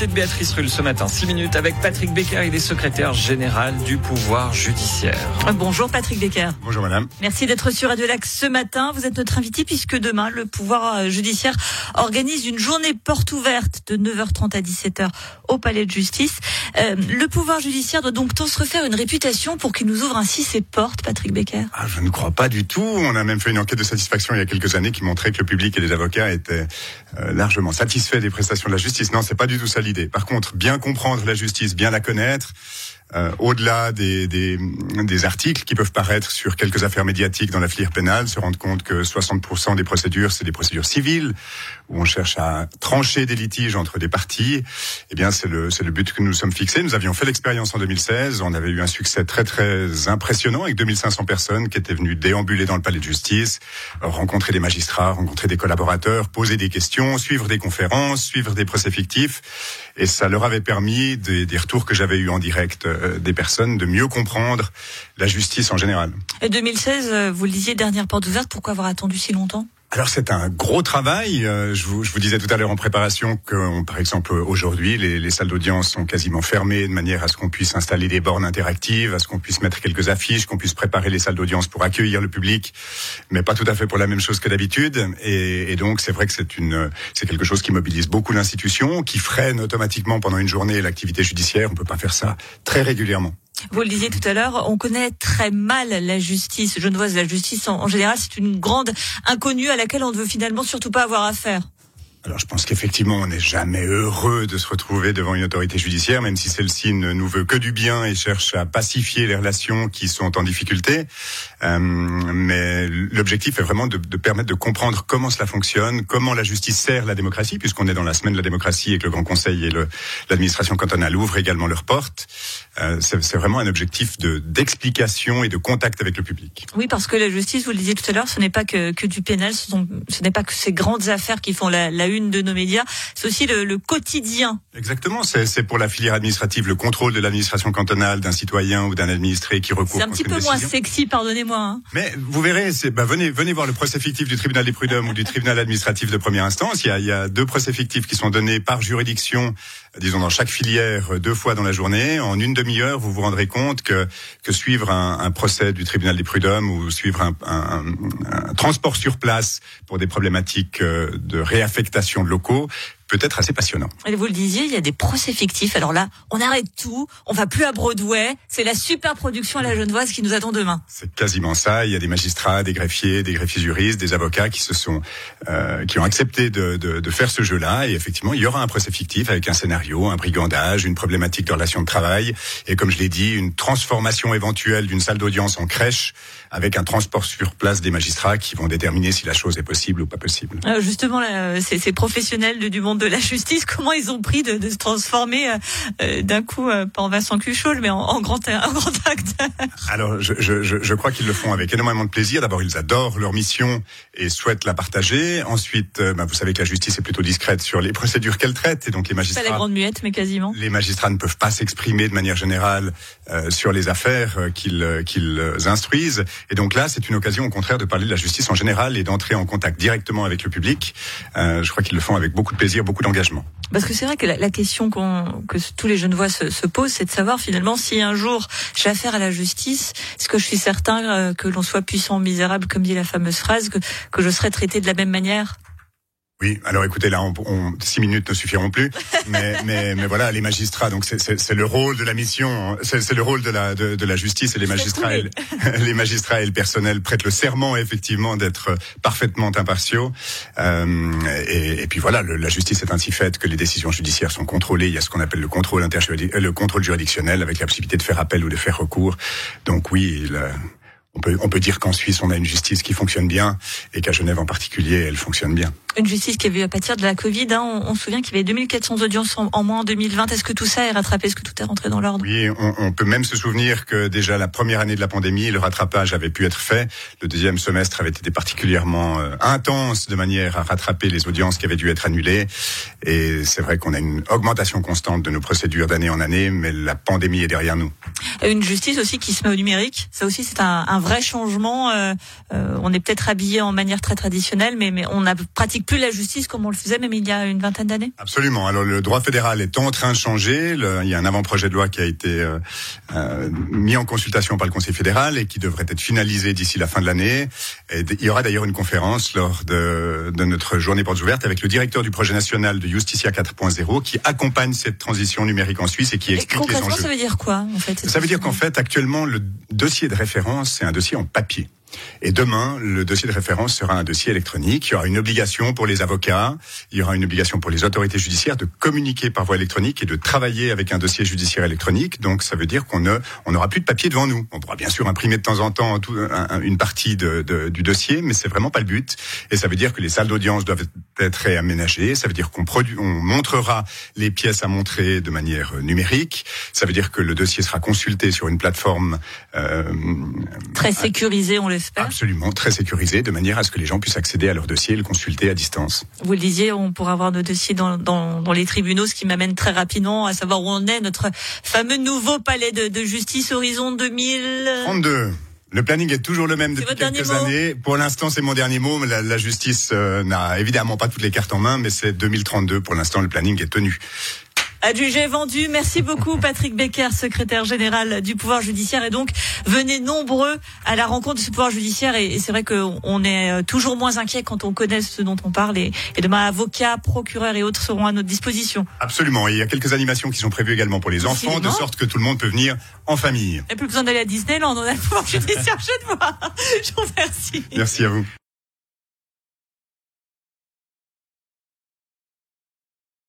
l'invité de Béatrice Rulle ce matin, 6 minutes avec Patrick Becker, il est secrétaire général du pouvoir judiciaire. Bonjour Patrick Becker. Bonjour madame. Merci d'être sur Radio Lac ce matin. Vous êtes notre invité puisque demain, le pouvoir judiciaire organise une journée porte ouverte de 9h30 à 17h au Palais de Justice. Euh, le pouvoir judiciaire doit donc se refaire une réputation pour qu'il nous ouvre ainsi ses portes, Patrick Becker ah, Je ne crois pas du tout. On a même fait une enquête de satisfaction il y a quelques années qui montrait que le public et les avocats étaient euh, largement satisfaits des prestations de la justice. Non, c'est pas du tout ça Par contre, bien comprendre la justice, bien la connaître, euh, au-delà des, des, des, articles qui peuvent paraître sur quelques affaires médiatiques dans la filière pénale, se rendre compte que 60% des procédures, c'est des procédures civiles, où on cherche à trancher des litiges entre des parties. Eh bien, c'est le, c'est le but que nous sommes fixés. Nous avions fait l'expérience en 2016. On avait eu un succès très, très impressionnant avec 2500 personnes qui étaient venues déambuler dans le palais de justice, rencontrer des magistrats, rencontrer des collaborateurs, poser des questions, suivre des conférences, suivre des procès fictifs. Et ça leur avait permis des, des retours que j'avais eu en direct euh, des personnes de mieux comprendre la justice en général. Et 2016, euh, vous le disiez, dernière porte ouverte, pourquoi avoir attendu si longtemps? Alors c'est un gros travail. Euh, je vous, disais tout à l'heure en préparation que, par exemple, aujourd'hui, les, les, salles d'audience sont quasiment fermées de manière à ce qu'on puisse installer des bornes interactives, à ce qu'on puisse mettre quelques affiches, qu'on puisse préparer les salles d'audience pour accueillir le public, mais pas tout à fait pour la même chose que d'habitude. Et, et, donc c'est vrai que c'est une, c'est quelque chose qui mobilise beaucoup l'institution, qui freine automatiquement pendant une journée l'activité judiciaire. On peut pas faire ça très régulièrement. Vous le disiez tout à l'heure, on connaît très mal la justice genevoise. La justice, en, général, c'est une grande inconnue à laquelle on ne veut finalement surtout pas avoir affaire. Alors je pense qu'effectivement, on n'est jamais heureux de se retrouver devant une autorité judiciaire, même si celle-ci ne nous veut que du bien et cherche à pacifier les relations qui sont en difficulté. Euh, mais l'objectif est vraiment de, permettre de comprendre comment cela fonctionne, comment la justice sert la démocratie, puisqu'on est dans la semaine de la démocratie et que le Grand Conseil et l'administration cantonale ouvrent également leurs portes. Euh, c'est vraiment un objectif d'explication et de contact avec le public. Oui, parce que la justice, vous le disiez tout à l'heure, ce n'est pas que, du pénal, ce, n'est pas que ces grandes affaires qui font la une de nos médias, c'est aussi le, le, quotidien. Exactement, c'est pour la filière administrative le contrôle de l'administration cantonale d'un citoyen ou d'un administré qui recourt. C'est un petit peu moins sexy, pardonnez-moi. Hein. Mais vous verrez, bah, venez, venez voir le procès fictif du tribunal des prud'hommes ou du tribunal administratif de première instance. Il y, a, il y a deux procès fictifs qui sont donnés par juridiction, disons dans chaque filière, deux fois dans la journée. En une demi-heure, vous vous rendrez compte que, que suivre un, procès du tribunal des prud'hommes ou suivre un, un, un transport sur place pour des problématiques euh, de réaffectation de locaux peut être assez passionnant. Et vous le disiez, il y a des procès fictifs. Alors là, on arrête tout, on va plus à Broadway. C'est la super production à la Genevoise qui nous attend demain. C'est quasiment ça. Il y a des magistrats, des greffiers, des greffiers juristes, des avocats qui se sont, euh, qui ont accepté de, de, de faire ce jeu-là. Et effectivement, il y aura un procès fictif avec un scénario, un brigandage, une problématique de relation de travail, et comme je l'ai dit, une transformation éventuelle d'une salle d'audience en crèche avec un transport sur place des magistrats qui vont déterminer si la chose est possible ou pas possible. Euh, justement, c'est ces professionnels du monde de la justice, comment ils ont pris de, de se transformer euh, euh d'un coup, euh, pas en Vincent Cuchol, mais en, en, grand, un grand acteur Alors, je, je, je crois qu'ils le font avec énormément de plaisir. D'abord, ils adorent leur mission et souhaitent la partager. Ensuite, bah, vous savez que la justice est plutôt discrète sur les procédures qu'elle traite, et donc les magistrats. Pas la grande muette, mais quasiment. Les magistrats ne peuvent pas s'exprimer de manière générale sur les affaires qu'ils qu'ils instruisent. Et donc là, c'est une occasion, au contraire, de parler de la justice en général et d'entrer en contact directement avec le public. Euh, je crois qu'ils le font avec beaucoup de plaisir, Parce que c'est vrai que la, la question que tous les jeunes voix se, se posent, c'est de savoir finalement si un jour j'ai affaire à la justice, est-ce que je suis certain euh, que l'on soit puissant ou misérable, comme dit la fameuse phrase, que, que je serai traité de la même manière? Oui, alors écoutez, là, on, on, six minutes ne suffiront plus, mais, mais, mais voilà, les magistrats, donc c'est le rôle de la mission, c'est le rôle de la, de, de, la justice et les magistrats, et, les magistrats et le personnel prêtent le serment effectivement d'être parfaitement impartiaux. Euh, et, et, puis voilà, le, la justice est ainsi faite que les décisions judiciaires sont contrôlées. Il y a ce qu'on appelle le contrôle le contrôle juridictionnel avec la possibilité de faire appel ou de faire recours. Donc oui, il, on peut, on peut dire qu'en Suisse, on a une justice qui fonctionne bien et qu'à Genève en particulier, elle fonctionne bien. Une justice qui a vu à partir de la Covid. Hein, on, on, se souvient qu'il y avait 2400 audiences en, en, moins en 2020. Est-ce que tout ça est rattrapé? Est-ce que tout est rentré dans l'ordre? Oui, on, on, peut même se souvenir que déjà la première année de la pandémie, le rattrapage avait pu être fait. Le deuxième semestre avait été particulièrement euh, intense de manière à rattraper les audiences qui avaient dû être annulées. Et c'est vrai qu'on a une augmentation constante de nos procédures d'année en année, mais la pandémie est derrière nous. Une justice aussi qui se met au numérique. Ça aussi, c'est un, un vrai changement. Euh, euh, on est peut-être habillé en manière très traditionnelle, mais, mais on ne pratique plus la justice comme on le faisait même il y a une vingtaine d'années? Absolument. Alors le droit fédéral est en train de changer. il y a un avant-projet de loi qui a été mis en consultation par le Conseil fédéral et qui devrait être finalisé d'ici la fin de l'année. il y aura d'ailleurs une conférence lors de, de notre journée portes ouvertes avec le directeur du projet national de Justicia 4.0 qui accompagne cette transition numérique en Suisse et qui explique les enjeux. ça veut dire quoi en fait Ça veut dire qu'en fait actuellement le dossier de référence c'est un dossier en papier. Et demain, le dossier de référence sera un dossier électronique. Il y aura une obligation pour les avocats, il y aura une obligation pour les autorités judiciaires de communiquer par voie électronique et de travailler avec un dossier judiciaire électronique. Donc, ça veut dire qu'on on n'aura plus de papier devant nous. On pourra bien sûr imprimer de temps en temps une partie du dossier, mais c'est vraiment pas le but. Et ça veut dire que les salles d'audience doivent être réaménagées. Ça veut dire qu'on on montrera les pièces à montrer de manière numérique. Ça veut dire que le dossier sera consulté sur une plateforme euh, très sécurisée, on le Absolument, très sécurisé, de manière à ce que les gens puissent accéder à leur dossier et le consulter à distance. Vous le disiez, on pourra avoir nos dossiers dans, dans, dans les tribunaux, ce qui m'amène très rapidement à savoir où on est, notre fameux nouveau palais de, de justice Horizon 2032. Le planning est toujours le même depuis quelques années. Pour l'instant, c'est mon dernier mot. La, la justice euh, n'a évidemment pas toutes les cartes en main, mais c'est 2032. Pour l'instant, le planning est tenu. Adjugé vendu. Merci beaucoup Patrick Becker, secrétaire général du pouvoir judiciaire. Et donc, venez nombreux à la rencontre de ce pouvoir judiciaire. Et, c'est vrai qu'on est euh, toujours moins inquiet quand on connaît ce dont on parle. Et, demain, avocats, procureurs et autres seront à notre disposition. Absolument. Et il y a quelques animations qui sont prévues également pour les enfants, de sorte que tout le monde peut venir en famille. Et plus besoin d'aller à Disneyland. On a le pouvoir judiciaire. Je te vois. Je vous remercie. Merci à vous.